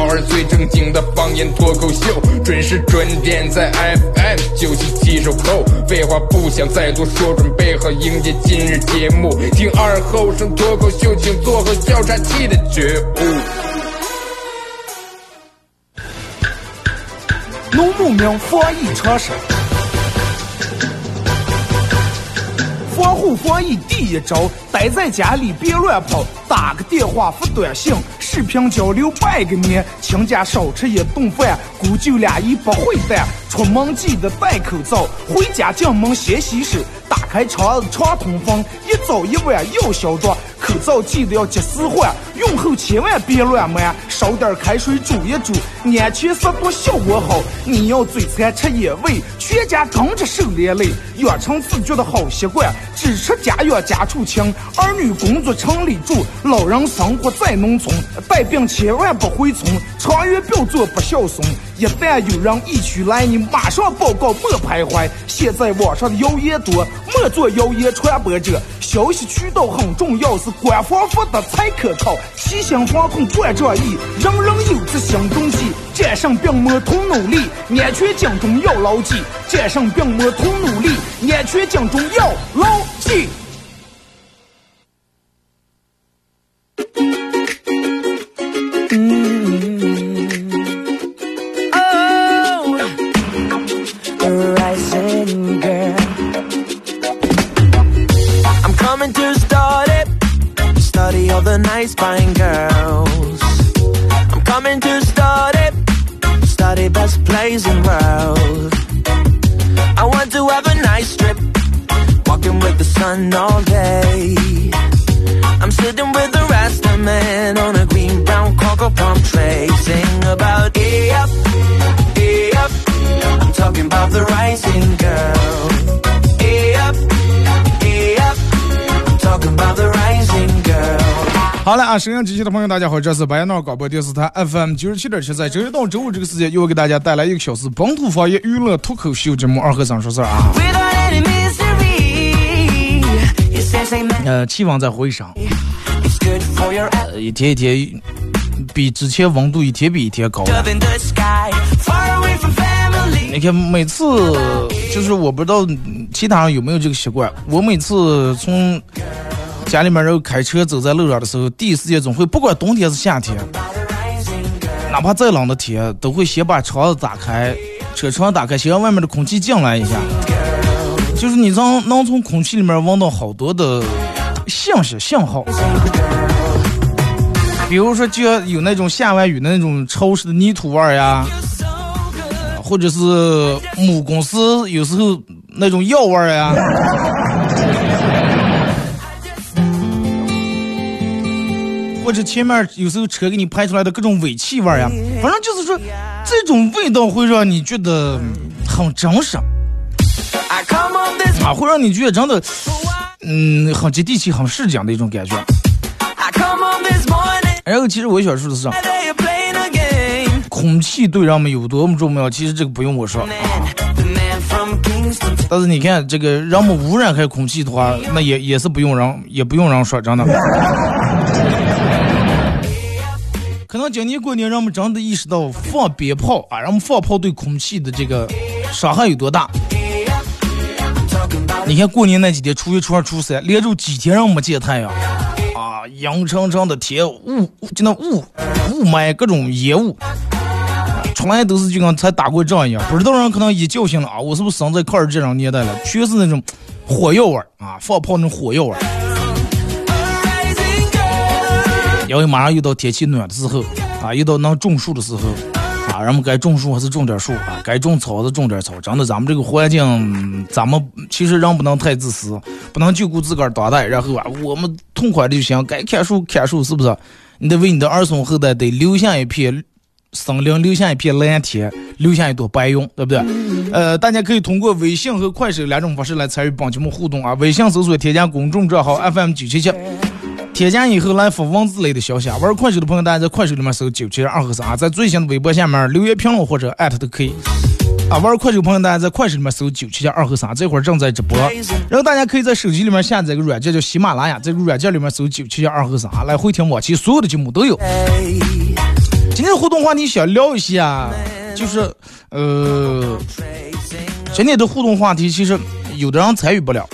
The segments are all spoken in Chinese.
闹儿最正经的方言脱口秀，准时准点在 FM 九七七收后。废话不想再多说，准备好迎接今日节目。听二后生脱口秀，请做好调查器的觉悟。农牧民防疫常识。防护防疫第一招，待在家里别乱跑，打个电话发短信，视频交流拜个年，请家少吃一顿饭，姑舅俩一不会淡。出门记得戴口罩，回家进门先洗手，打开窗窗通风，一早一晚要消毒。口罩记得要及时换，用后千万别乱抹，烧点开水煮一煮，安全消毒效果好。你要嘴馋吃野味，全家跟着受连累，养成自觉的好习惯，只吃家养家畜清。儿女工作城里住，老人生活在农村，带病千万不回村，长远不要做不孝孙。一旦有人疫区来，你马上报告，莫徘徊。现在网上的谣言多，莫做谣言传播者。消息渠道很重要，是官方发的才可靠。齐心防控万仗义，人人有责新动机。战胜病魔同努力，安全警钟要牢记。战胜病魔同努力，安全警钟要牢记。啊，沈阳机器的朋友，大家好，这是白彦淖广播电视台 FM 九十七点七，在周一到周五这个时间，又给大家带来一个小时本土方言娱乐脱口秀节目《二和尚说事儿》啊。呃，气温在回升，一天一天比之前温度一天比一天高。你看，每次就是我不知道其他人有没有这个习惯，我每次从家里面人开车走在路上的时候，第一时间总会不管冬天是夏天，哪怕再冷的天，都会先把窗子打开，车窗打开，先让外面的空气进来一下，就是你从能从空气里面闻到好多的信息信号。比如说，就要有那种下完雨的那种潮湿的泥土味儿呀，或者是母公司有时候那种药味儿呀。或者前面有时候车给你拍出来的各种尾气味儿呀，反正就是说，这种味道会让你觉得嗯很真实啊，会让你觉得真的，嗯，很接地气、很市井的一种感觉。然后，其实我想说的是.空气对人们有多么重要，其实这个不用我说。但是你看，这个人们污染开空气的话，那也也是不用人，也不用人说，真的。可能今年过年，人们真的意识到放鞭炮啊，人们放炮对空气的这个 伤害有多大。你看过年那几天，初一、初二、初三，连着几天人没见太阳，啊，阴沉沉的天，雾，就那雾，雾霾，各种烟雾，出来都是就跟才打过仗一样。不知道人可能一觉醒了啊，我是不是生在抗日战争年代了？全是那种火药味儿啊，放炮那种火药味儿。因为马上又到天气暖的时候啊，又到能种树的时候啊，人们该种树还是种点树啊，该种草还是种点草。真的，咱们这个环境，咱们其实人不能太自私，不能就顾自个儿当代，然后啊，我们痛快的就行，该砍树砍树，是不是？你得为你的儿孙后代得留下一片森林，留下一片蓝天，留下一朵白云，对不对？呃，大家可以通过微信和快手两种方式来参与帮节目互动啊。微信搜索添加公众账号 FM 九七七，添加以后来发文字类的消息啊。玩快手的朋友，大家在快手里面搜九七二和三啊，在最新的微博下面留言评论或者艾特都可以。啊，玩快手朋友，大家在快手里面搜九七七二和三，这会儿正在直播。然后大家可以在手机里面下载个软件叫喜马拉雅，在软件里面搜九七七二和三，来回听往期所有的节目都有。今天互动话题想聊一下，就是呃，今天的互动话题其实有的人参与不了。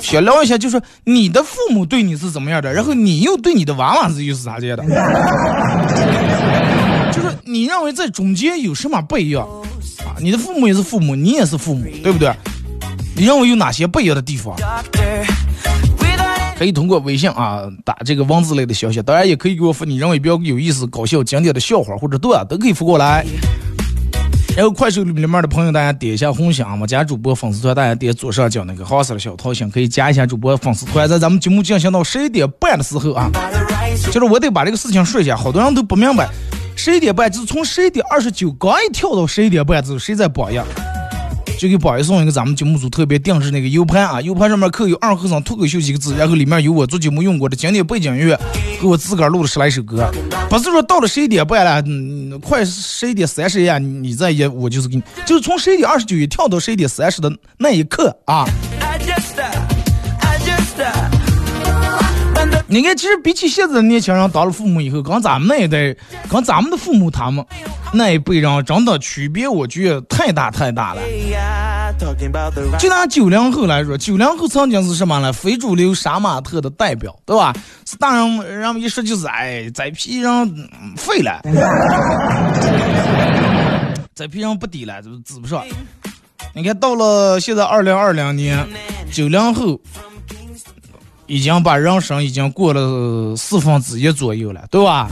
想聊一下，就是你的父母对你是怎么样的，然后你又对你的娃娃是又是咋样的？就是你认为在中间有什么不一样啊？你的父母也是父母，你也是父母，对不对？你认为有哪些不一样的地方？可以通过微信啊打这个文字类的消息，当然也可以给我发你认为比较有意思、搞笑、经典的笑话或者段，都可以发过来。然后快手里面的朋友，大家点一下红心啊，加主播粉丝团，大家点左上角那个黄色的小桃心，可以加一下主播粉丝团。在咱们节目进行到十一点半的时候啊，就是我得把这个事情说一下，好多人都不明白。十一点半就是从十一点二十九刚一跳到十一点半，就是谁在榜样，就给榜一送一个咱们节目组特别定制那个 U 盘啊，U 盘上面刻有二和尚脱口秀几个字，然后里面有我做节目用过的经典背景音乐，给我自个儿录了十来首歌。不是说到了十一点半了，快十一点三十呀，你再也我就是给你，就是从十一点二十九跳到十一点三十的那一刻啊。你看，其实比起现在的年轻人当了父母以后，跟咱们那一代，跟咱们的父母他们那一辈人，真的区别，我觉得太大太大了。就拿九零后来说，九零后曾经是什么呢？非主流杀马特的代表，对吧？是大人，人们一说就是哎，这批人废了，这批人不低了，就指不上。你看到了现在二零二零年，九零后。已经把人生已经过了四分之一左右了，对吧？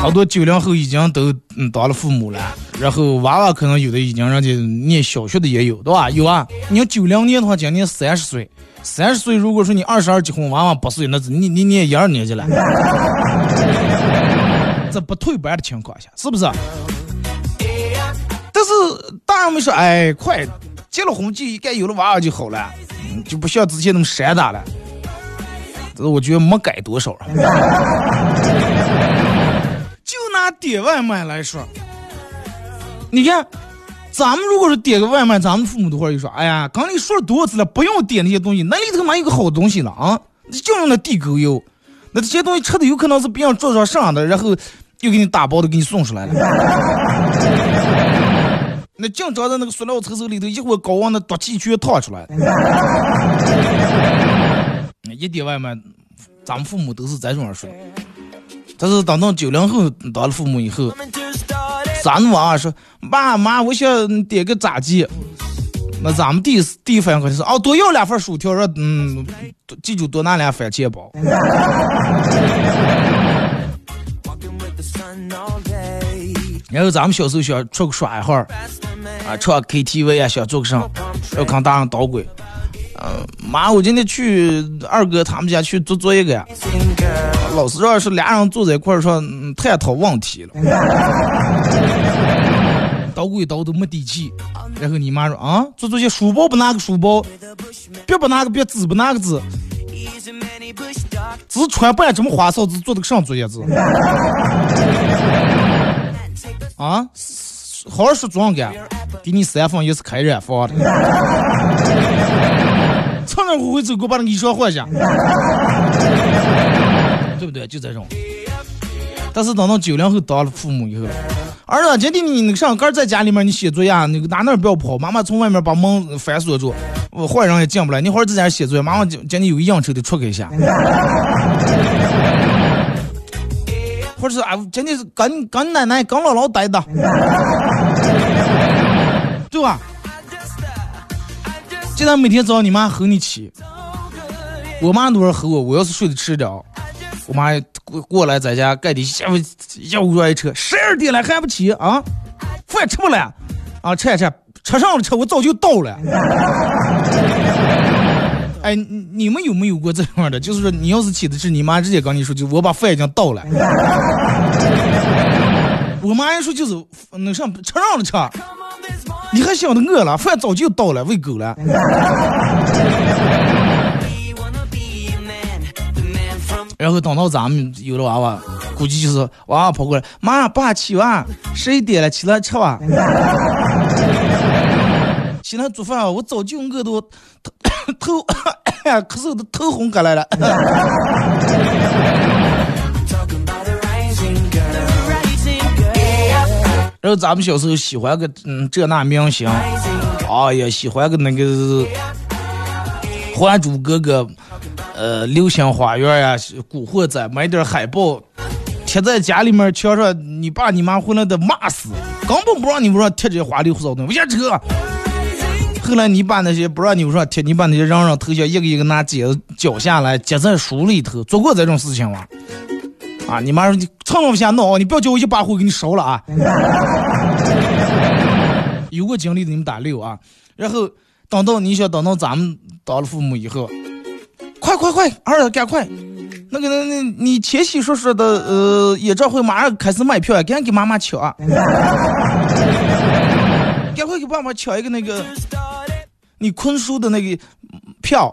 好多九零后已经都嗯当了父母了，然后娃娃可能有的已经人家念小学的也有，对吧？有啊，你要九零年的话，今年三十岁，三十岁如果说你二十二结婚，娃娃八岁，那是你你念一二年级了，这不退班的情况下，是不是？但是大人们说，哎，快结了婚就应该有了娃娃就好了。就不像之前那么山大了，这我觉得没改多少。就拿点外卖来说，你看，咱们如果是点个外卖，咱们父母的话就说：“哎呀，刚你说了多少次了，不用点那些东西，那里头妈有个好东西了啊！就用那地沟油，那这些东西吃的有可能是别人桌上剩的，然后又给你打包的给你送出来了。”那紧张的那个塑料车手里头，一会儿高温的毒气全烫出来。一点外卖，咱们父母都是这种说。但是等到九零后当了父母以后，咱娃娃说：“爸妈，我想点个炸鸡。”那咱们第一第一反应肯定是：“哦，多要两份薯条，说嗯，记住多拿俩番茄包。” 然后咱们小时候想出去耍一会儿，啊，唱 KTV 啊，想做个啥，要看大人捣鬼。嗯，妈，我今天去二哥他们家去做作业个呀。老师说是俩人坐在一块儿说探讨问题了，捣鬼捣都没底气。然后你妈说啊，做作业书包不拿个书包，别不拿个别，纸不拿个纸，纸穿半这么花哨子做的个啥作业字？啊，好好说作业，给你三分也是开染房的，蹭蹭乎乎走过把那衣裳换下，对不对？就这种。但是等到九零后当了父母以后，儿子，今天你那个上哥在家里面你写作业，那个哪哪不要跑，妈妈从外面把门反锁住，坏人也进不来。你好好在家写作业，妈妈今今天有应酬的出去一下。或者是啊，真的是跟跟奶奶、跟姥姥待的，对吧？记得每天早上你妈吼你起，我妈都是吼我。我要是睡得迟点，我妈过过来在家盖的下午下午一车，十二点了还不起啊？饭吃不了啊？吃吃吃上了车，我早就到了。哎，你们有没有过这样的？就是说，你要是起的是你妈直接跟你说，就我把饭已经倒了。我妈一说就是那上吃上了吃，你还想着饿了？饭早就倒了，喂狗了。然后等到咱们有了娃娃，估计就是娃娃跑过来，妈爸起哇，十一点了，起来吃吧。起来做饭，我早就饿得头头，哎呀，可是我的头红过来了。然后咱们小时候喜欢个嗯这那明星，哎呀，喜欢个那个《还珠格格》。呃，流星花园呀，古惑仔，买点海报贴在家里面墙上，你爸你妈回来得骂死，根本不让你们说贴这些花里胡哨的，我先扯。后来你把那些不让你们说贴，你把那些人人头像一个一个拿剪子绞下来，夹在书里头，做过这种事情吗？啊，你妈说你蹭不下闹，你不要叫我一把火给你烧了啊！有过经历的你们打六啊，然后等到你想等到咱们当了父母以后。快快快，儿子赶快！那个那那，你前妻说说的呃演唱会马上开始卖票，赶紧给妈妈抢啊！赶快给爸爸抢一个那个你坤叔的那个票。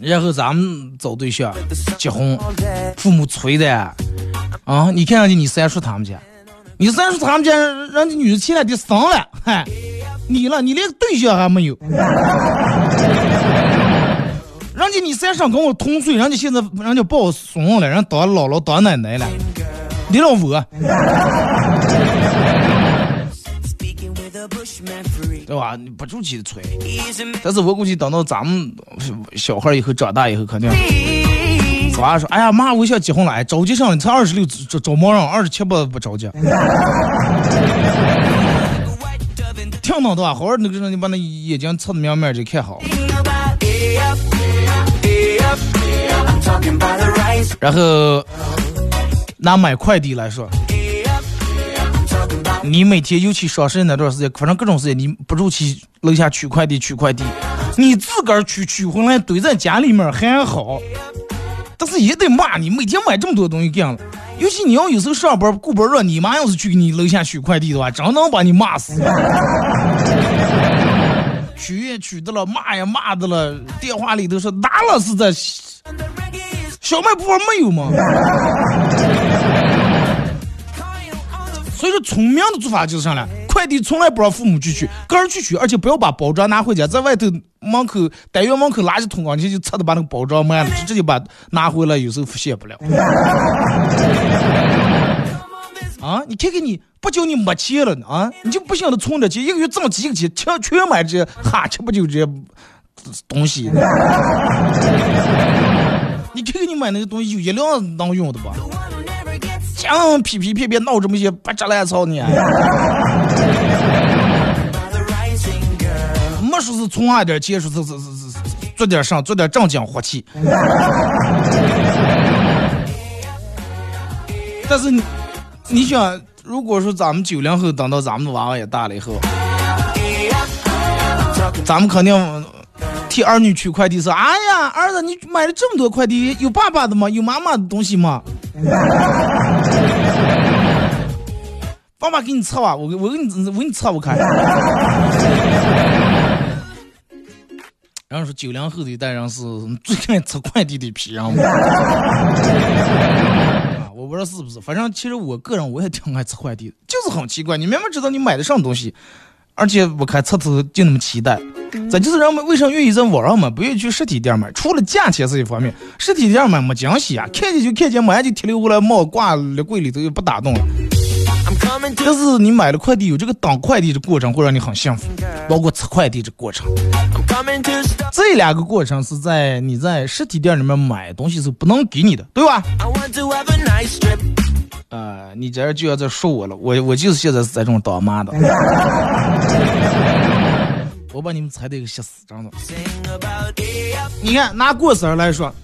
然后咱们找对象结婚，父母催的啊！你看上去你三叔他们家。你三叔他们家人家女的前两天生了，嗨，你了，你连个对象还没有。人家你三上跟我同岁，人家现在人家抱孙了，人家当姥姥当奶奶了，你老我，对吧？你不住气的吹。但是我估计等到咱们小孩以后长大以后，肯定。娃说：“哎呀妈，我想结婚了，哎，着急上了，才二十六找找忙人，二十七不不着急。听懂的吧？好好那个你把那眼睛侧的明面就看好。然后拿买快递来说，你每天尤其双十一那段时间，反正各种时间你不住去楼下取快递取快递，你自个儿取取回来堆在家里面还好。”但是也得骂你，每天买这么多东西干了。尤其你要有时候上班顾不热，你妈要是去你楼下取快递的话，真能把你骂死。取也取的了，骂也骂的了，电话里头说哪了是在小卖部没有吗？所以说，聪明的做法就是啥呢？快递从来不让父母去取，个人去取，而且不要把包装拿回家，在外头门口单元门口垃圾桶上去就擦的把那个包装卖了，直接把拿回来，有时候复现不了。啊，你看看你不叫你没钱了呢啊，你就不晓得存着钱，一个月挣几个钱，全全买这哈吃不就这些东西？你看看你买那个东西有一辆能用的吧？讲屁屁屁屁闹这么些不知烂草呢？没说是存下点钱，说是是是是做点啥，做点正经活气。但是你你想，如果说咱们九零后等到咱们的娃娃也大了以后，咱们肯定替儿女取快递说：“哎呀，儿子，你买了这么多快递，有爸爸的吗？有妈妈的东西吗？” 爸爸给你测吧，我我给你我给你测我看。然后说九零后的一代人是最爱吃快递的一批人。我不知道是不是，反正其实我个人我也挺爱吃快递的，就是很奇怪，你明明知道你买的什么东西，而且我看测头就那么期待，这就是人们为啥愿意在网上买，不愿意去实体店买？除了价钱是一方面，实体店买没惊喜啊，看见就看见，买就提溜过来，帽挂了柜里头又不打动了。但是你买了快递，有这个等快递的过程，会让你很幸福，包括吃快递的过程。这两个过程是在你在实体店里面买东西是不能给你的，对吧？呃，你这就要在说我了，我我就是现在是在这种当妈的，我把你们猜的给吓死，真的。你看拿过生日来说，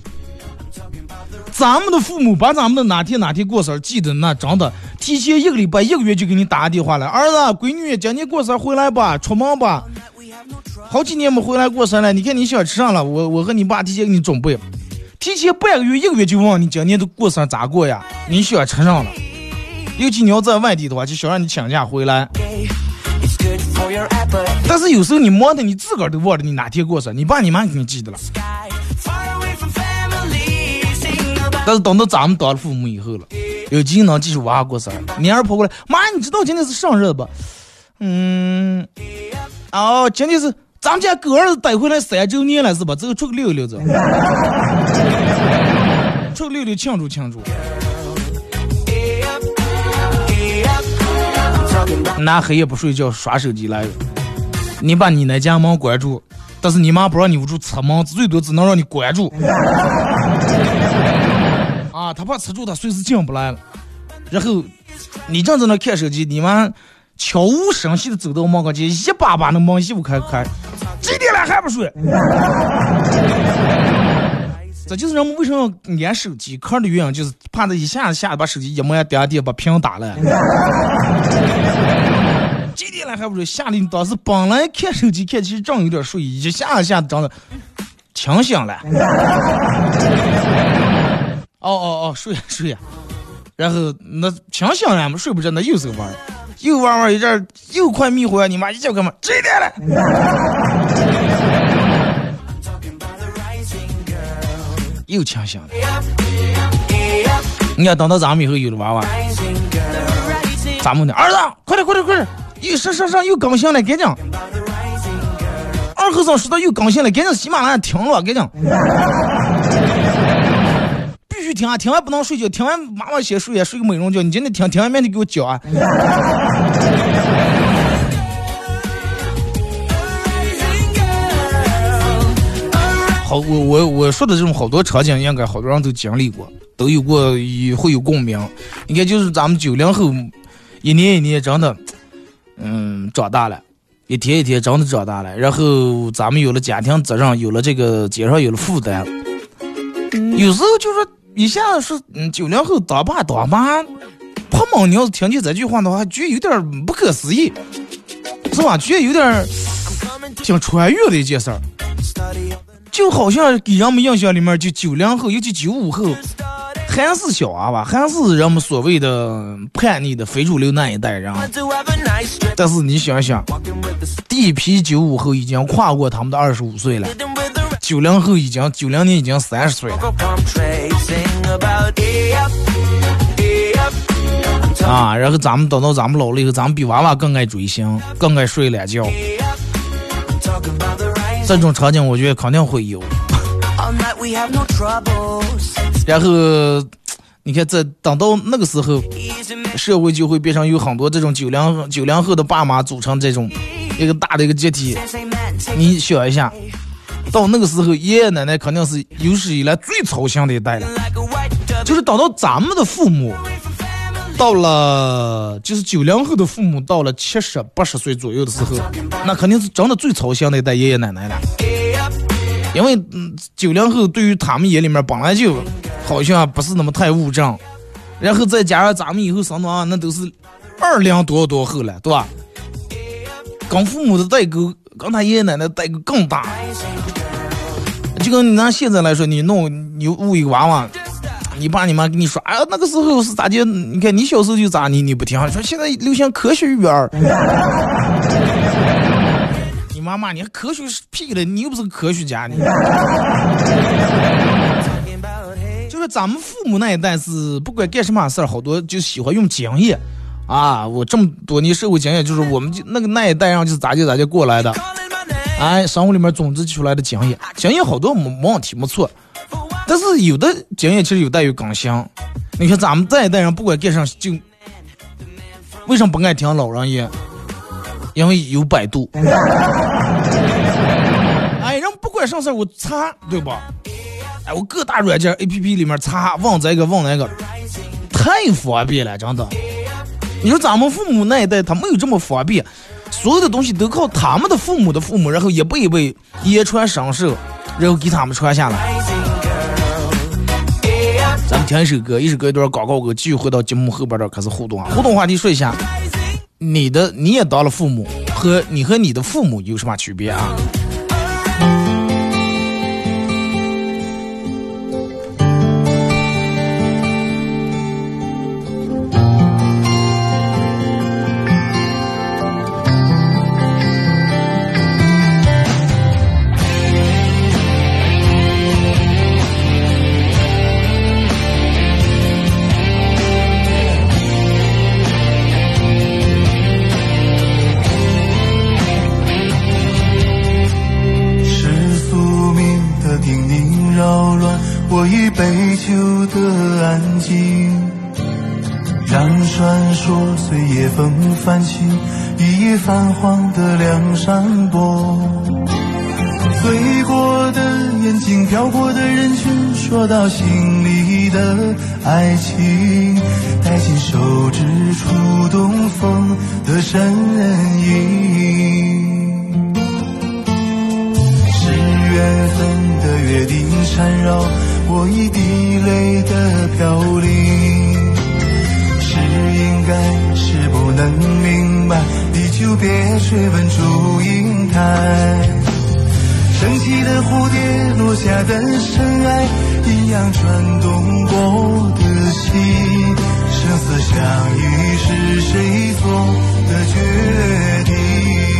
咱们的父母把咱们的哪天哪天过生日记得那真的，提前一个礼拜、一个月就给你打个电话了。儿子、闺女，今年过生日回来吧，出门吧。好几年没回来过生日了，你看你想吃啥了，我我和你爸提前给你准备，提前半个月、一个月就问你今年的过生日咋过呀？你想吃啥了，尤其你要在外地的话，就想让你请假回来。但是有时候你忙的你自个儿都忘了你哪天过生，你爸你妈给你记得了。但是等到咱们当了父母以后了，有技能继续娃过生日，你儿跑过来，妈，你知道今天是生日不？嗯，哦，今天是咱们家狗儿子带回来三周年了是吧？走出去溜溜走，出去溜溜庆祝庆祝。拿黑夜不睡觉耍手机来，你把你那家门关住，但是你妈不让你屋住侧门，最多只能让你关住。啊，他怕吃住他随时进不来了。然后你正在那看手机，你妈悄无声息的走到门口去，一把把那门衣服开开，几点了还不睡？这就是人们为什么要安手机壳的原因，就是怕他一下子下把手机一摸第二天把屏打了。几点了还不睡？吓得你当时本来看手机看其实正有点睡意，一下下子长得清醒了。哦哦哦，睡呀睡呀，然后那清醒了嘛，睡不着那又是个玩儿又玩玩一阵又快迷糊了，你妈一叫干嘛？几点了？又清醒了。你要等到咱们以后有了娃娃，咱们的儿子，快点快点快点，又上上上又更新了，赶紧。二和尚说到又更新了，赶紧喜马拉雅听了，赶紧。必须听啊，听完不能睡觉，听完妈妈先睡，睡个美容觉。你今天听，听完明天给我教啊。好，我我我说的这种好多场景，应该好多人都经历过，都有过也，会有共鸣。应该，就是咱们九零后，一年一年真的，嗯，长大了，一天一天真的长大了。然后咱们有了家庭责任，有了这个肩上有了负担，有时候就说一下子是嗯九零后当爸当妈，婆妈你要是听见这句话的话，觉得有点不可思议，是吧？觉得有点挺穿越的一件事儿。就好像给人们印象里面，就九零后，尤其九五后，还是小娃娃，还是人们所谓的叛逆的非主流那一代人。但是你想想，第一批九五后已经跨过他们的二十五岁了，九零后已经九零年已经三十岁了。啊，然后咱们等到咱们老了以后，咱们比娃娃更爱追星，更爱睡懒觉。这种场景，我觉得肯定会有。然后，你看，这等到那个时候，社会就会变成有很多这种九零九零后的爸妈组成这种一个大的一个集体。你想一下，到那个时候，爷爷奶奶肯定是有史以来最操心的一代了。就是等到咱们的父母。到了就是九零后的父母，到了七十八十岁左右的时候，那肯定是真的最操心那代爷爷奶奶了。因为嗯，九零后对于他们眼里面本来就好像不是那么太务正，然后再加上咱们以后生的啊那都是二零多多后了，对吧？跟父母的代沟，跟他爷爷奶奶代沟更大。就跟你拿现在来说，你弄你物一个娃娃。你爸你妈跟你说，哎呀，那个时候是咋的？你看你小时候就咋你你不听，说现在流行科学育儿。你妈骂你科学是屁了，你又不是个科学家。你就是咱们父母那一代是不管干什么事儿，好多就喜欢用经验啊。我这么多年社会经验，就是我们就那个那一代人就是咋就咋就过来的，哎，生活里面总结出来的经验，经验好多没没问题没错。但是有的经验其实有待于更新。你看咱们这一代人不管干啥就，为什么不爱听老人言？因为有百度。哎，人不管啥事我查，对吧？哎，我各大软件 A P P 里面查，问这个问那个，太方便了，真的。你说咱们父母那一代他没有这么方便，所有的东西都靠他们的父母的父母，然后一辈一辈言传身授，然后给他们传下来。听一首歌，一首歌一段广告歌，继续回到节目后边这开始互动啊！互动话题说一下，你的你也当了父母，和你和你的父母有什么区别啊？的梁山泊，醉过的眼睛，飘过的人群，说到心里的爱情，带进手指触动风的身影，是缘分的约定缠绕我一滴泪的飘零。是应该是不能明白，就别追问祝英台。升起的蝴蝶，落下的尘埃，一样转动我的心。生死相依是谁做的决定？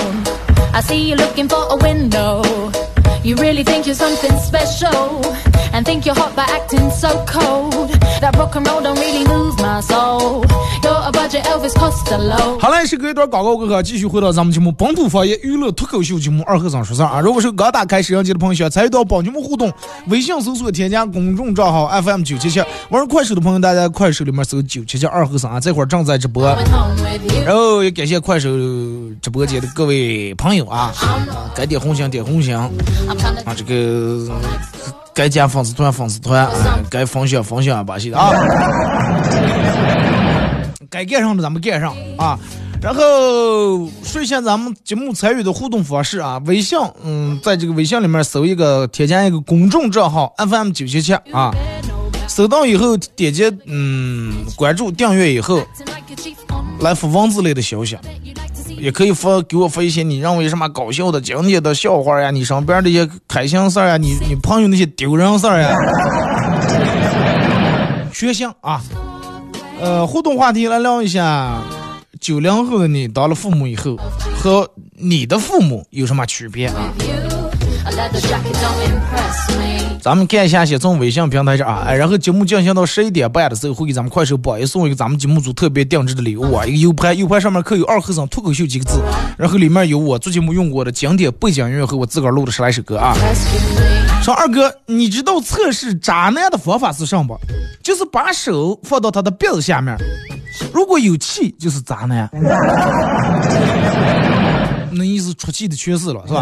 I see you looking for a window. You really think you're something special. And think you're hot by acting so cold. That rock and roll don't really move my soul. You're a budget Elvis Costello. 好嘞，是隔一段广告过后，继续回到咱们节目本土方言娱乐脱口秀节目《二和尚说事儿》啊。如果是刚打开摄像机的朋友，想参与到帮节目互动，微信搜索添加公众账号 FM 九七七，玩快手的朋友，大家快手里面搜九七七二和尚啊，这会儿正在直播。然后也感谢快手直播间的各位朋友啊，该点红心点红心啊，这个该加粉丝团粉丝团，该分享分享把戏的啊。该干上的咱们干上啊，然后说一下咱们节目参与的互动方式啊，微信，嗯，在这个微信里面搜一个添加一个公众账号 FM 九七七啊，搜到以后点击嗯关注订阅以后，来发文字类的消息，也可以发给我发一些你认为什么搞笑的、经典的笑话呀，你身边的一些开心事儿呀，你你朋友那些丢人事儿呀，学行啊。呃，互动话题来聊一下，九零后的你当了父母以后，和你的父母有什么区别啊？咱们看一下，先从微信平台上啊，哎，然后节目进行到十一点半的时候，会给咱们快手榜一送一个咱们节目组特别定制的礼物啊，一个 U 盘，U 盘上面刻有“二和尚脱口秀”几个字，然后里面有我做节目用过的经典背景音乐和我自个儿录的十来首歌啊。说二哥，你知道测试渣男的方法是什么不？就是把手放到他的鼻子下面，如果有气就是渣男。那意思出气的缺失了是吧？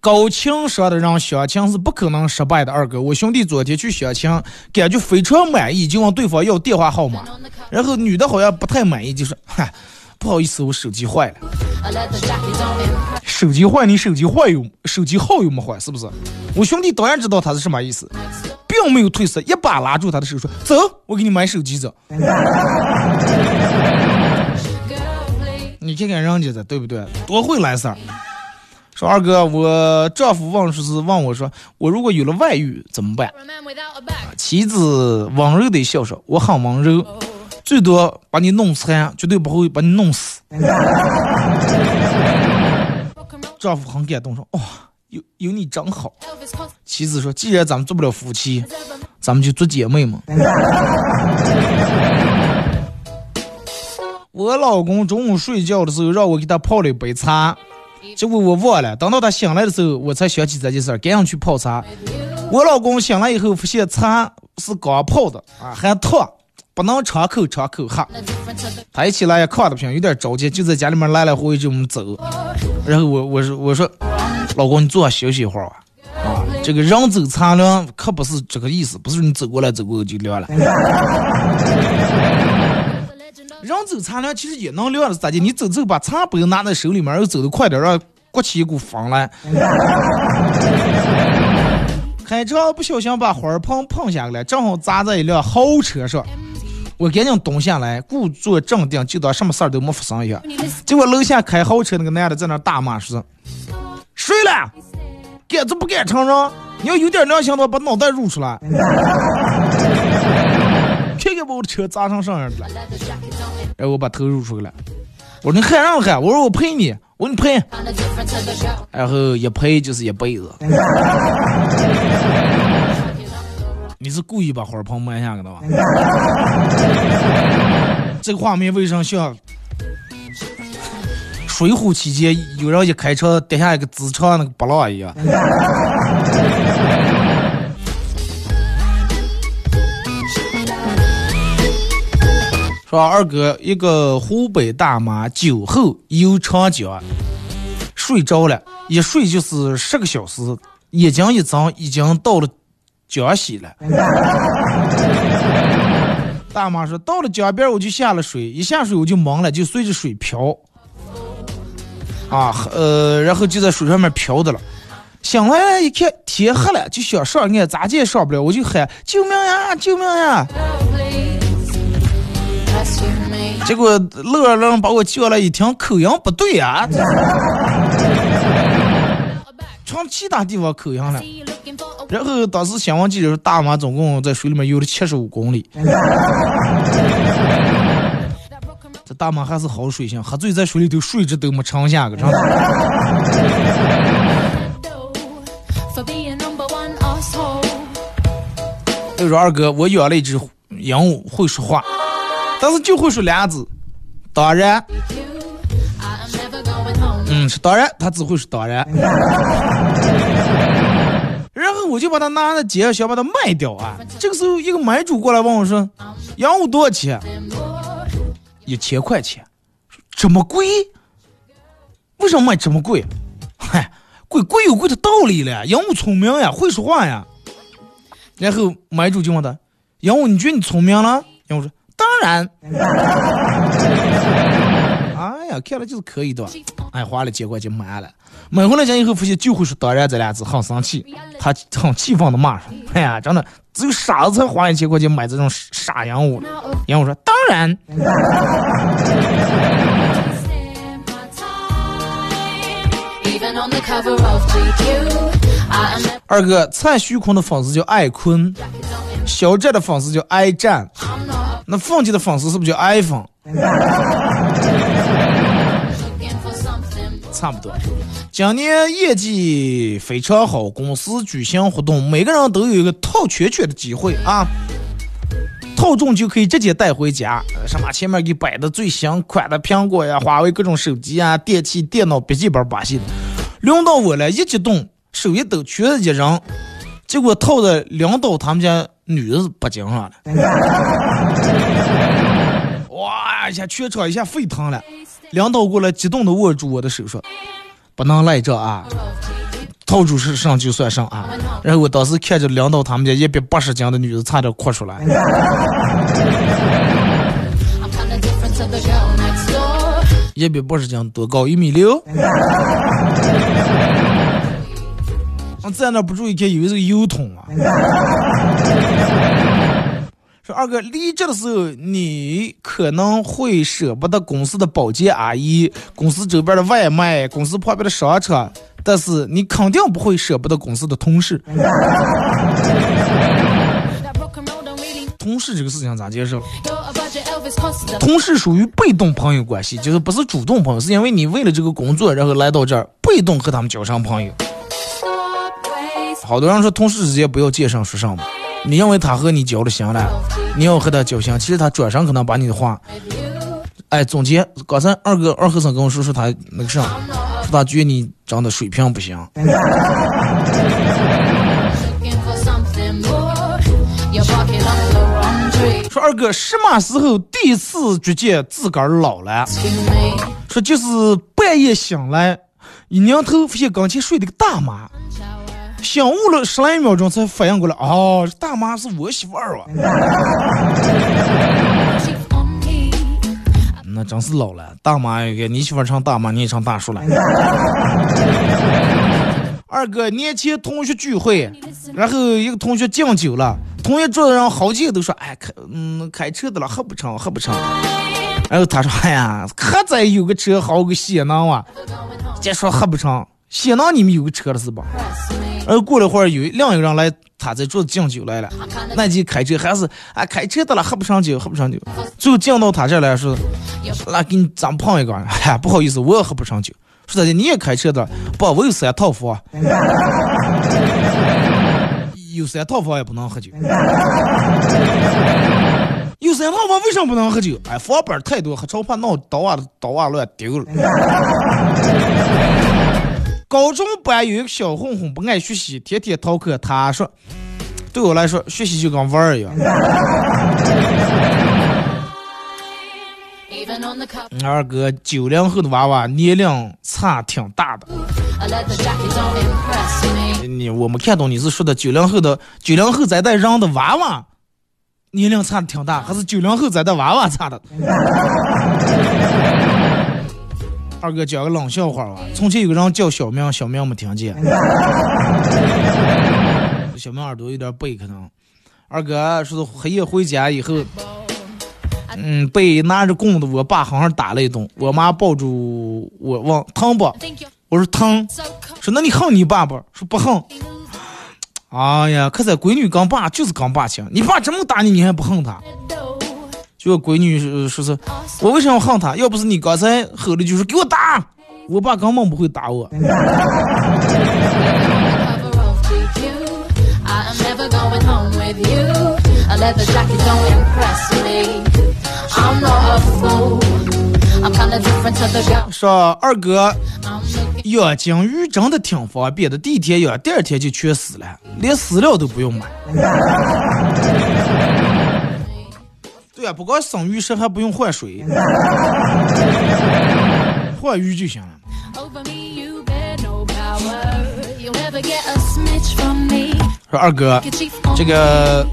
高情商的人相亲是不可能失败的。二哥，我兄弟昨天去相亲，感觉非常满意，就问对方要电话号码，然后女的好像不太满意，就说：“嗨，不好意思，我手机坏了。”手机坏，你手机坏有手机号又没坏，是不是？我兄弟当然知道他是什么意思，并没有退缩，一把拉住他的手说：“走，我给你买手机走。”你看看人家的对不对？多会来事儿。说二哥，我丈夫问说是问我说，我如果有了外遇怎么办？妻子温柔的笑说，我很温柔，最多把你弄残，绝对不会把你弄死。丈夫很感动说，哇、有有你真好。妻子说，既然咱们做不了夫妻，咱们就做姐妹嘛。我老公中午睡觉的时候让我给他泡了一杯茶，结果我忘了。等到他醒来的时候，我才想起这件事儿，赶紧去泡茶。我老公醒来以后发现茶是刚泡的啊，还烫，不能敞口敞口喝。他一起来也看的不行，有点着急，就在家里面来来回回就我们走。然后我我说我说，老公你坐下休息一会儿吧。啊，这个人走茶凉可不是这个意思，不是你走过来走过就凉了。人走茶凉其实也能凉的，咋的？你走走把茶杯拿在手里面，又走得快点，让刮起一股风来。开车不小心把花盆碰下来，正好砸在一辆豪车上。我赶紧蹲下来，故作镇定，就当什么事儿都没发生一样。结果楼下开豪车那个男的在那大骂说：“睡了，敢做不敢承认？你要有点良心的话，把脑袋露出来。把我的车砸成啥样了。”然后我把头露出来了。我说你喊让喊，我说我陪你，我说你陪。然后一陪就是一辈子。你是故意把花盆埋下的吧？这个画面为什么像水浒期间有人一开车跌下一个自长那个波浪一样？说二哥，一个湖北大妈酒后游长江，睡着了，一睡就是十个小时，眼睛一睁，已经到了。江西了，大妈说到了江边我就下了水，一下水我就懵了，就随着水漂，啊呃，然后就在水上面漂的了。醒来了一看天黑了，就想上岸，咋也上不了，我就喊救命呀，救命呀！结果乐乐把我叫来一听，口音不对啊，从其他地方口音了。然后当时新闻记者说，大妈总共在水里面游了七十五公里。这大妈还是好水性，喝醉在水里头睡着都没沉下个，真的。又说二哥，我养了一只鹦鹉，会说话，但是就会说俩字，当然。嗯，是当然，他只会说当然。然后我就把他拿在街，想把它卖掉啊。这个时候，一个买主过来问我说：“鹦鹉多少钱？”一千块钱。这么贵？为什么卖这么贵？嗨，贵贵有贵的道理了。鹦鹉聪明呀，会说话呀。然后买主就问他：“鹦鹉，你觉得你聪明了？”鹦鹉说：“当然。”哎呀，看了就是可以的。哎，花了几块钱买了。买回来家以后，发现就会说“当然”这俩字，很生气。他很气愤的骂说：“哎呀，真的，只有傻子才花一千块钱买这种傻鹦鹉。”鹦鹉说：“当然。”二哥，蔡徐坤的粉丝叫爱坤，肖战的粉丝叫爱战，那凤姐的粉丝是不是叫 iPhone？？差不多，今年业绩非常好，公司举行活动，每个人都有一个套圈圈的机会啊，套中就可以直接带回家。什么前面给摆的最新款的苹果呀、华为各种手机啊、电器、电脑、笔记本把戏的。轮到我了，一激动，手一抖，圈子一扔，结果套的领导他们家女儿脖颈上了。哇一下，全场一下沸腾了。领导过来，激动的握住我的手说：“不能赖这啊，套住是上就算上啊。”然后我当时看着领导他们家一百八十斤的女子，差点哭出来。一百八十斤多高？一米六？在那不注意看，以为是个油桶啊。说二哥离职的时候，你可能会舍不得公司的保洁阿姨、公司周边的外卖、公司旁边的商场，但是你肯定不会舍不得公司的同事。同事这个事情咋接受？同事属于被动朋友关系，就是不是主动朋友，是因为你为了这个工作，然后来到这儿，被动和他们交上朋友。好多人说同事之间不要见上说上嘛。你认为他和你交了心了，你要和他交心，其实他转身可能把你的话，哎，总结。刚才二哥二和尚跟我说说他那个啥，说他觉得你长得水平不行。说二哥什么时候第一次觉见自个儿老了？说就是半夜醒来，一拧头发现刚才睡的个大妈。醒悟了十来秒钟才反应过来，哦，大妈是我媳妇儿啊！那真是老了，大妈给你媳妇儿唱大妈，你也唱大叔了。二哥年前同学聚会，然后一个同学敬酒了，同一桌子上好几个都说，哎，开嗯开车的了，喝不成，喝不成。然后他说，哎呀，可再有个车好个血囊啊，再说喝不成，血囊你们有个车了是吧？然后过了会儿，有另一个人来，他在桌子敬酒来了，那就开车还是啊开车的了，喝不上酒，喝不上酒。最后敬到他这来说，那给你咱碰一个，哎，不好意思，我也喝不上酒。说大姐你也开车的，不，我有三套房，有三套房也不能喝酒。有三套房为什么不能喝酒？哎，房本太多，喝超怕闹倒啊倒啊乱丢了。高中班有一个小混混不爱学习，天天逃课。他说：“对我来说，学习就跟玩儿一样。”二哥，九零后的娃娃年龄差挺大的。你我没看懂你是说的九零后的九零后在带人的娃娃年龄差的挺大，还是九零后在带娃娃差的？二哥讲个冷笑话吧。从前有个人叫小明，小明没听见。小明耳朵有点背，可能。二哥说是黑夜回家以后，嗯，被拿着棍子，我爸好像打了一顿。我妈抱住我问疼不？我说疼。说那你恨你爸不？说不恨。哎呀，可是闺女跟爸就是跟爸亲。你爸这么打你，你还不恨他？就闺女说是，我为什么要恨他？要不是你刚才吼的，就是给我打。我爸根本不会打我。说二哥，养金鱼真的挺方便的，第一天养，第二天就全死了，连饲料都不用买。对啊，不光生鱼食还不用换水，换鱼就行了。说二哥，这个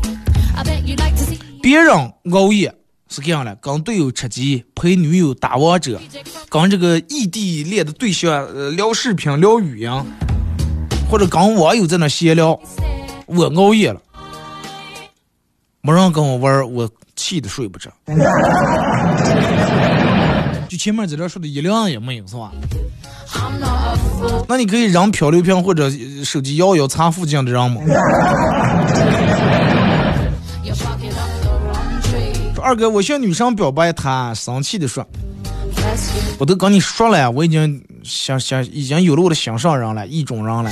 别人熬夜是这样的，跟队友吃鸡，陪女友打王者，跟这个异地恋的对象呃聊视频、聊语音，或者跟网友在那闲聊，我熬夜了，没人跟我玩，我气的睡不着。就前面在这说的一辆也没有是吧？那你可以扔漂流瓶或者手机摇摇擦附近的人吗？说二哥，我向女生表白，她生气的说：“我都跟你说了，我已经想想已经有了我的心上人了，意中人了。”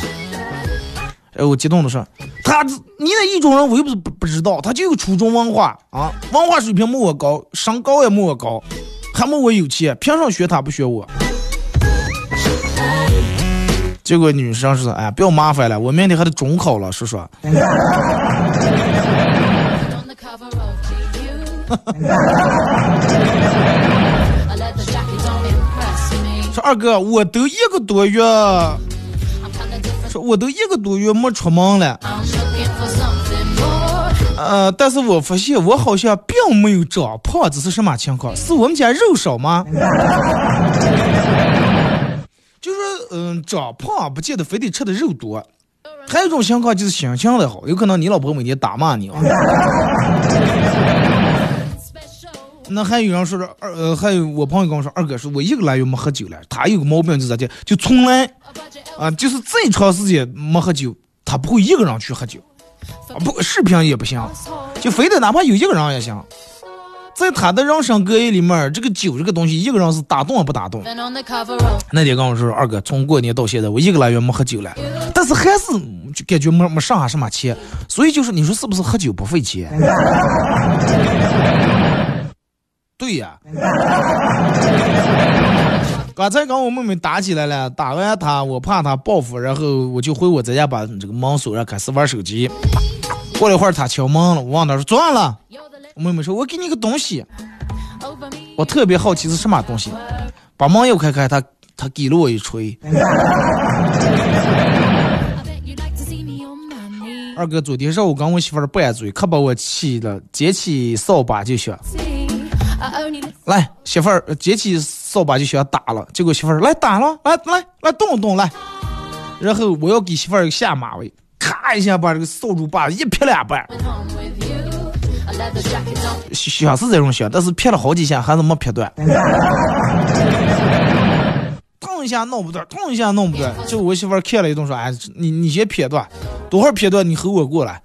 哎，我激动的说：“他你那意中人我又不是不不知道，他就有初中文化啊，文化水平没我高，身高也没我高，还没我有钱，凭什么学他不学我？”结果女生说：“哎呀，不要麻烦了，我明天还得中考了，说说。”说二哥，我都一个多月，说我都一个多月没出门了，呃，但是我发现我好像并没有长胖，这是什么情况？是我们家肉少吗？就是嗯，长胖不见得非得吃的肉多，还有一种情况就是心情的好，有可能你老婆每天打骂你啊。那还有人说说二呃，还有我朋友跟我说，二哥说我一个来月没喝酒了，他有个毛病就咋的，就从来啊，就是再长时间没喝酒，他不会一个人去喝酒，不视频也不行，就非得哪怕有一个人也行，在他的人生格言里面，这个酒这个东西，一个人是打动也不打动。那天跟我说，二哥从过年到现在，我一个来月没喝酒了，但是还是就感觉没没剩下什么钱，所以就是你说是不是喝酒不费钱？对呀，刚才跟我妹妹打起来了，打完她，我怕她报复，然后我就回我在家把这个门锁上，开始玩手机。过了一会儿，她敲门了，我问她说：“坐了。”我妹妹说：“我给你个东西。”我特别好奇是什么东西，把门又开开，她她给了我一锤。二哥，昨天上午跟我媳妇儿拌嘴，可把我气的，捡起扫把就想。来，媳妇儿捡起扫把就想打了，结果媳妇儿来打了，来来来动动来，然后我要给媳妇儿下马威，咔一下把这个扫帚把一劈两半，想是这种想，但是劈了好几下还是没劈断。痛一下弄不断，痛一下弄不断。就我媳妇儿看了一顿说：“哎，你你先撇断，多会儿撇断，你和我过来。”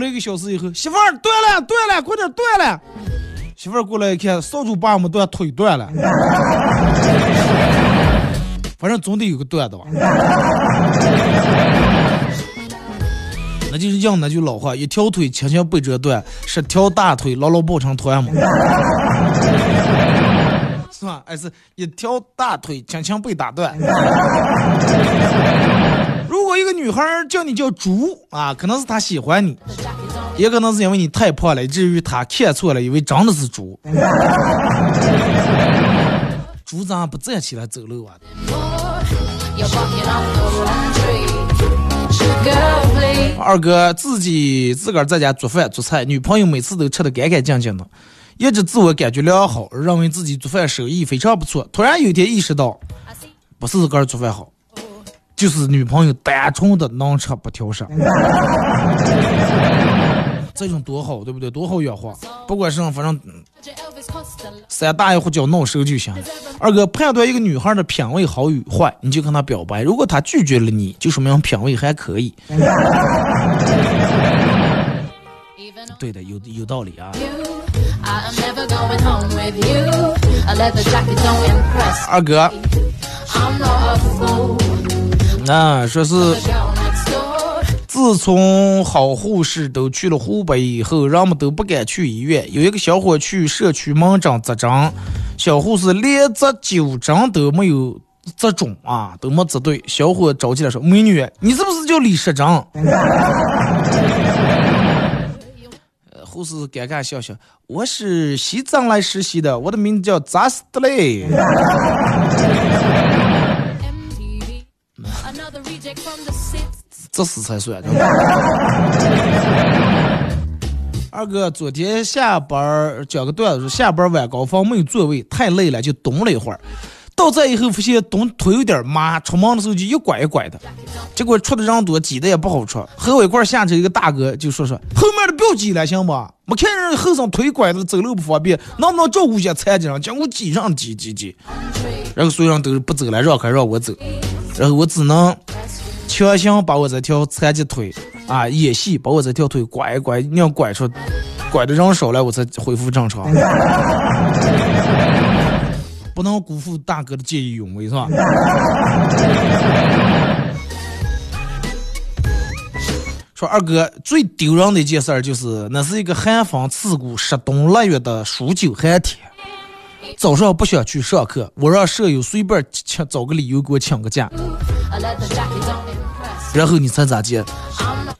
了一个小时以后，媳妇儿断了，断了，快点断了。媳妇儿过来一看，扫帚把我们断腿断了。反正总得有个断的吧。那就是用那句老话：一条腿轻轻被折断，十条大腿牢牢抱成团嘛。是吧？还是一条大腿轻轻被打断。如果一个女孩叫你叫猪啊，可能是她喜欢你，也可能是因为你太胖了，以至于她看错了，以为真的是猪。猪咋不站起来走路啊？二哥自己自个儿在家做饭做菜，女朋友每次都吃的干干净净的。一直自我感觉良好，认为自己做饭手艺非常不错。突然有一天意识到，不是自个儿做饭好，就是女朋友单纯的能吃不挑食。这种多好，对不对？多好养活，不管是反正三大爷胡椒弄熟就行。二哥判断一个女孩的品味好与坏，你就跟她表白。如果她拒绝了你，就说明品味还可以。对的，有有道理啊。二哥，啊说是，自从好护士都去了湖北以后，人们都不敢去医院。有一个小伙去社区门诊扎针，小护士连扎九针都没有扎中啊，都没扎对。小伙着急了说：“美女，你是不是叫李时珍？”护士尴尬笑笑：“我是西藏来实习的，我的名字叫扎斯特雷。”这死才算。二哥昨天下班讲个段子，说下班晚高峰没有座位，太累了就蹲了一会儿。到站以后发现蹲腿有点麻，出门的时候就一拐一拐的，结果出的人多，挤的也不好出。和我一块下车一个大哥就说说后面的不要挤了，行不？没看人后生腿拐的，走路不方便，能不能照顾一下残疾人？结果挤上挤挤挤，然后所有人都是不走了，让开让我走，然后我只能强行把我这条残疾腿啊演戏，把我这条腿拐一拐，你要拐出，拐的人少了，我才恢复正常。不能辜负大哥的见义勇为，是吧？说二哥最丢人的一件事儿就是，那是一个寒风刺骨、十冬腊月的数九寒天。早上不想去上课，我让舍友随便请 找个理由给我请个假。然后你猜咋接？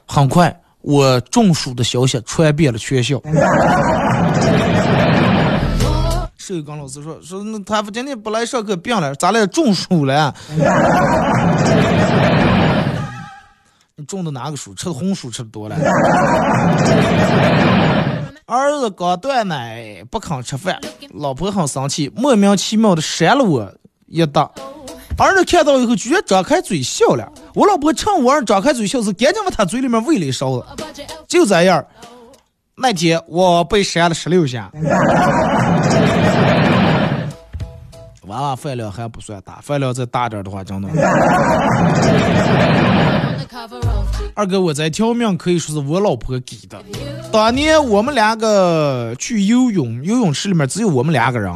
很快，我中暑的消息传遍了全校。舍友跟老师说说，那他今天不来上课病了，咋了？中暑了？你中的哪个暑？吃的红薯吃的多了。儿子刚断奶不肯吃饭，老婆很生气，莫名其妙的扇了我一打。儿子看到以后居然张开嘴笑了。我老婆趁我儿张开嘴笑时，赶紧往他嘴里面喂了一勺子。就这样，那天我被扇了十六下。娃娃饭量还不算大，饭量再大点的话，真的。二哥，我这条命可以说是我老婆给的。当年我们两个去游泳，游泳池里面只有我们两个人，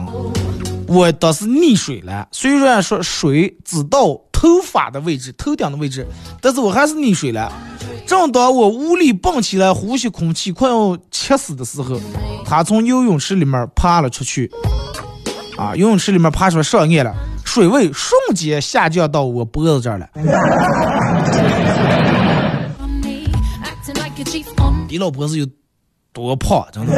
我当时溺水了。虽然说水只到头发的位置、头顶的位置，但是我还是溺水了。正当我无力蹦起来呼吸空气，快要气死的时候，他从游泳池里面爬了出去。啊！游泳池里面爬出来上岸了，水位瞬间下降到我脖子这儿了。你老婆是有多胖？真的？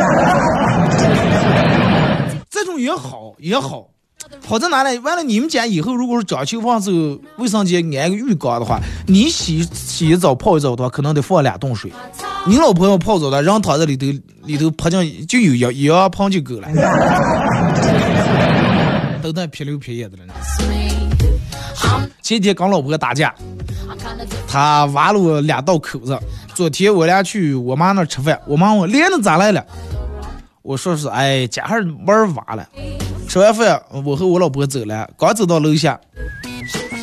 这种也好也好，好在哪里？完了，你们家以后如果是装修房子卫生间安个浴缸的话，你洗洗澡泡澡的话，可能得放两桶水。你老婆要泡澡的，人躺在里头里头泡进就有一一样泡就够了。都在撇溜撇眼的了。前天跟老婆打架，他挖了我两道口子，昨天我俩去我妈那吃饭，我妈问连子咋来了？我说是哎，家还玩完了。吃完饭，我和我老婆走了，刚走到楼下，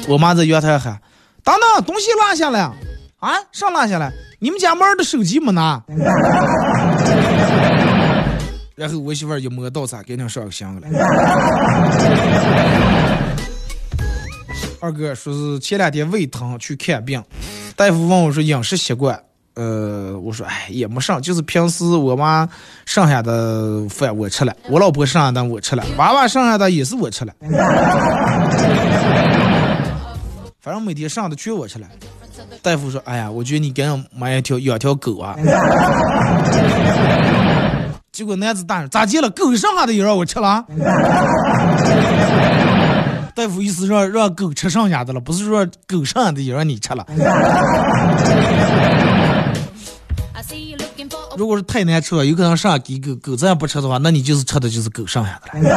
我妈在阳台喊：“等等，东西落下了啊？啥落下了？你们家门的手机没拿？” 然后我媳妇儿一摸倒茶，赶紧上个香了。二哥说是前两天胃疼去看病，大夫问我说饮食习惯，呃，我说哎也没剩，就是平时我妈剩下的饭我吃了，我老婆剩下的我吃了，娃娃剩下的也是我吃了，反正每天剩的全我吃了。大夫说，哎呀，我觉得你赶紧买一条养条狗啊。结果男子大人咋接了？狗剩下的也让我吃了。大夫意思说让狗吃剩下的了，不是说狗剩下的也让你吃了。如果是太难吃了，有可能上给狗狗这样不吃的话，那你就是吃的就是狗剩下的了。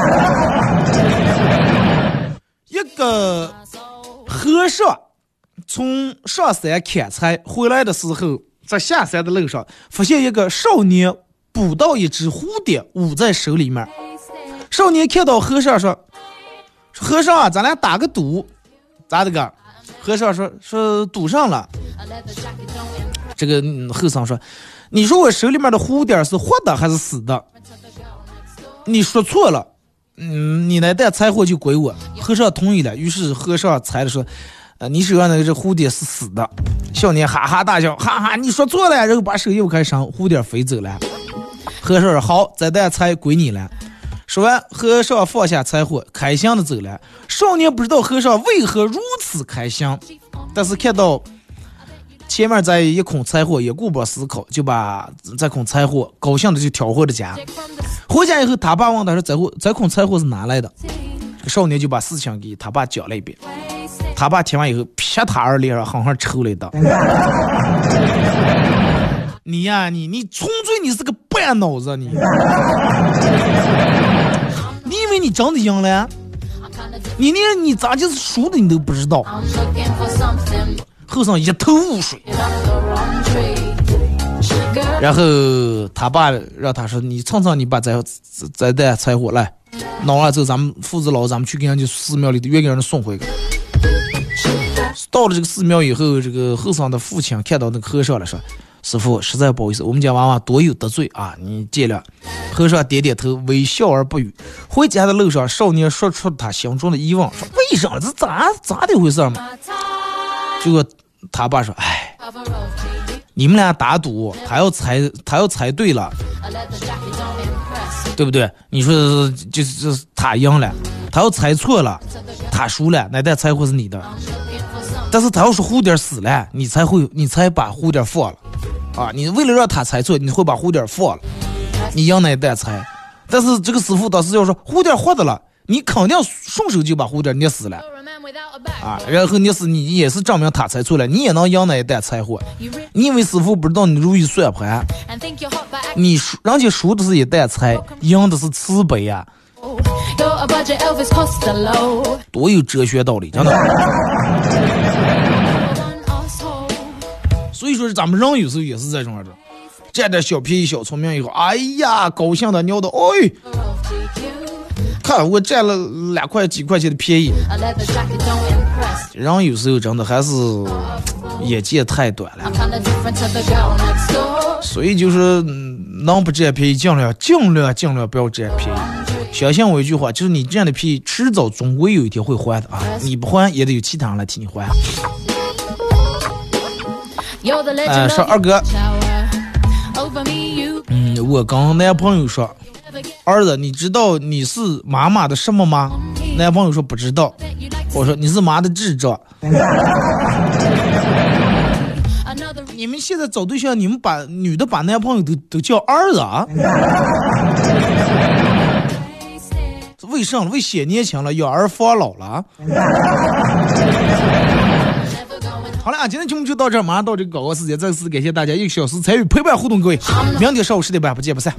一个和尚从上山砍柴回来的时候，在下山的路上发现一个少年。捕到一只蝴蝶，捂在手里面。少年看到和尚说：“和尚啊，咱俩打个赌，咋的个？”和尚说：“说赌上了。”这个后生说：“你说我手里面的蝴蝶是活的还是死的？”你说错了，嗯，你来带柴火就归我。和尚同意了，于是和尚猜了说：“呃，你手上的这蝴蝶是死的。”少年哈哈大笑：“哈哈，你说错了。”然后把手又开上，蝴蝶飞走了。和尚说：“好，这袋柴归你了。”说完，和尚放下柴火，开心的走了。少年不知道和尚为何如此开心，但是看到前面在一空柴火，也顾不思考，就把这空柴火高兴的就挑回了家。回家以后，他爸问他说：“这火这空柴火是哪来的？”少年就把事情给他爸讲了一遍。他爸听完以后，劈他二脸上狠狠抽了一刀。你呀，你你纯粹你是个半脑子，你，你以为你真的赢了？你连你咋就是输的你都不知道。和尚一头雾水。然后他爸让他说：“你蹭蹭，你把这这袋柴火来，弄完之后咱们父子老咱们去给人家寺庙里的，愿给人送回去。”到了这个寺庙以后，这个和尚的父亲看到那个和尚了，说。师傅，实在不好意思，我们家娃娃多有得罪啊，你见谅。和尚点点头，微笑而不语。回家的路上，少年说出他心中的疑问，说：“为什么？这咋咋的回事嘛？”结果他爸说：“哎，你们俩打赌，他要猜，他要猜对了，对不对？你说就是就是他赢了，他要猜错了，他输了，那袋柴火是你的。但是他要是蝴蝶死了，你才会，你才把蝴蝶放了。”啊！你为了让他猜错，你会把蝴蝶放了，你赢那袋猜。但是这个师傅当时要说蝴蝶活的了，你肯定顺手就把蝴蝶捏死了。啊！然后你是你也是证明他猜错了，你也能赢那一袋柴火。你以为师傅不知道你如意算盘？你输，人家输的是一袋财，赢的是慈悲呀！多有哲学道理，真的。所以说，咱们人有时候也是这种样的，占点小便宜、小聪明以后，哎呀，高兴的尿的，哎，看我占了两块几块钱的便宜。人有时候真的还是眼界太短了，所以就是能不占便宜，尽量尽量尽量不要占便宜。相信我一句话，就是你占的便宜，迟早总归有一天会还的啊！你不还，也得有其他人来替你还。哎，说二哥，嗯，我跟男朋友说，儿子，你知道你是妈妈的什么吗？男朋友说不知道。我说你是妈的智障。你们现在找对象，你们把女的把男朋友都都叫儿子啊？为啥？为显年轻了，养儿防老了？好了啊，今天节目就到这儿，马上到这个广告时间，再次感谢大家一个小时参与陪伴互动，各位，明天上午十点半不见不散。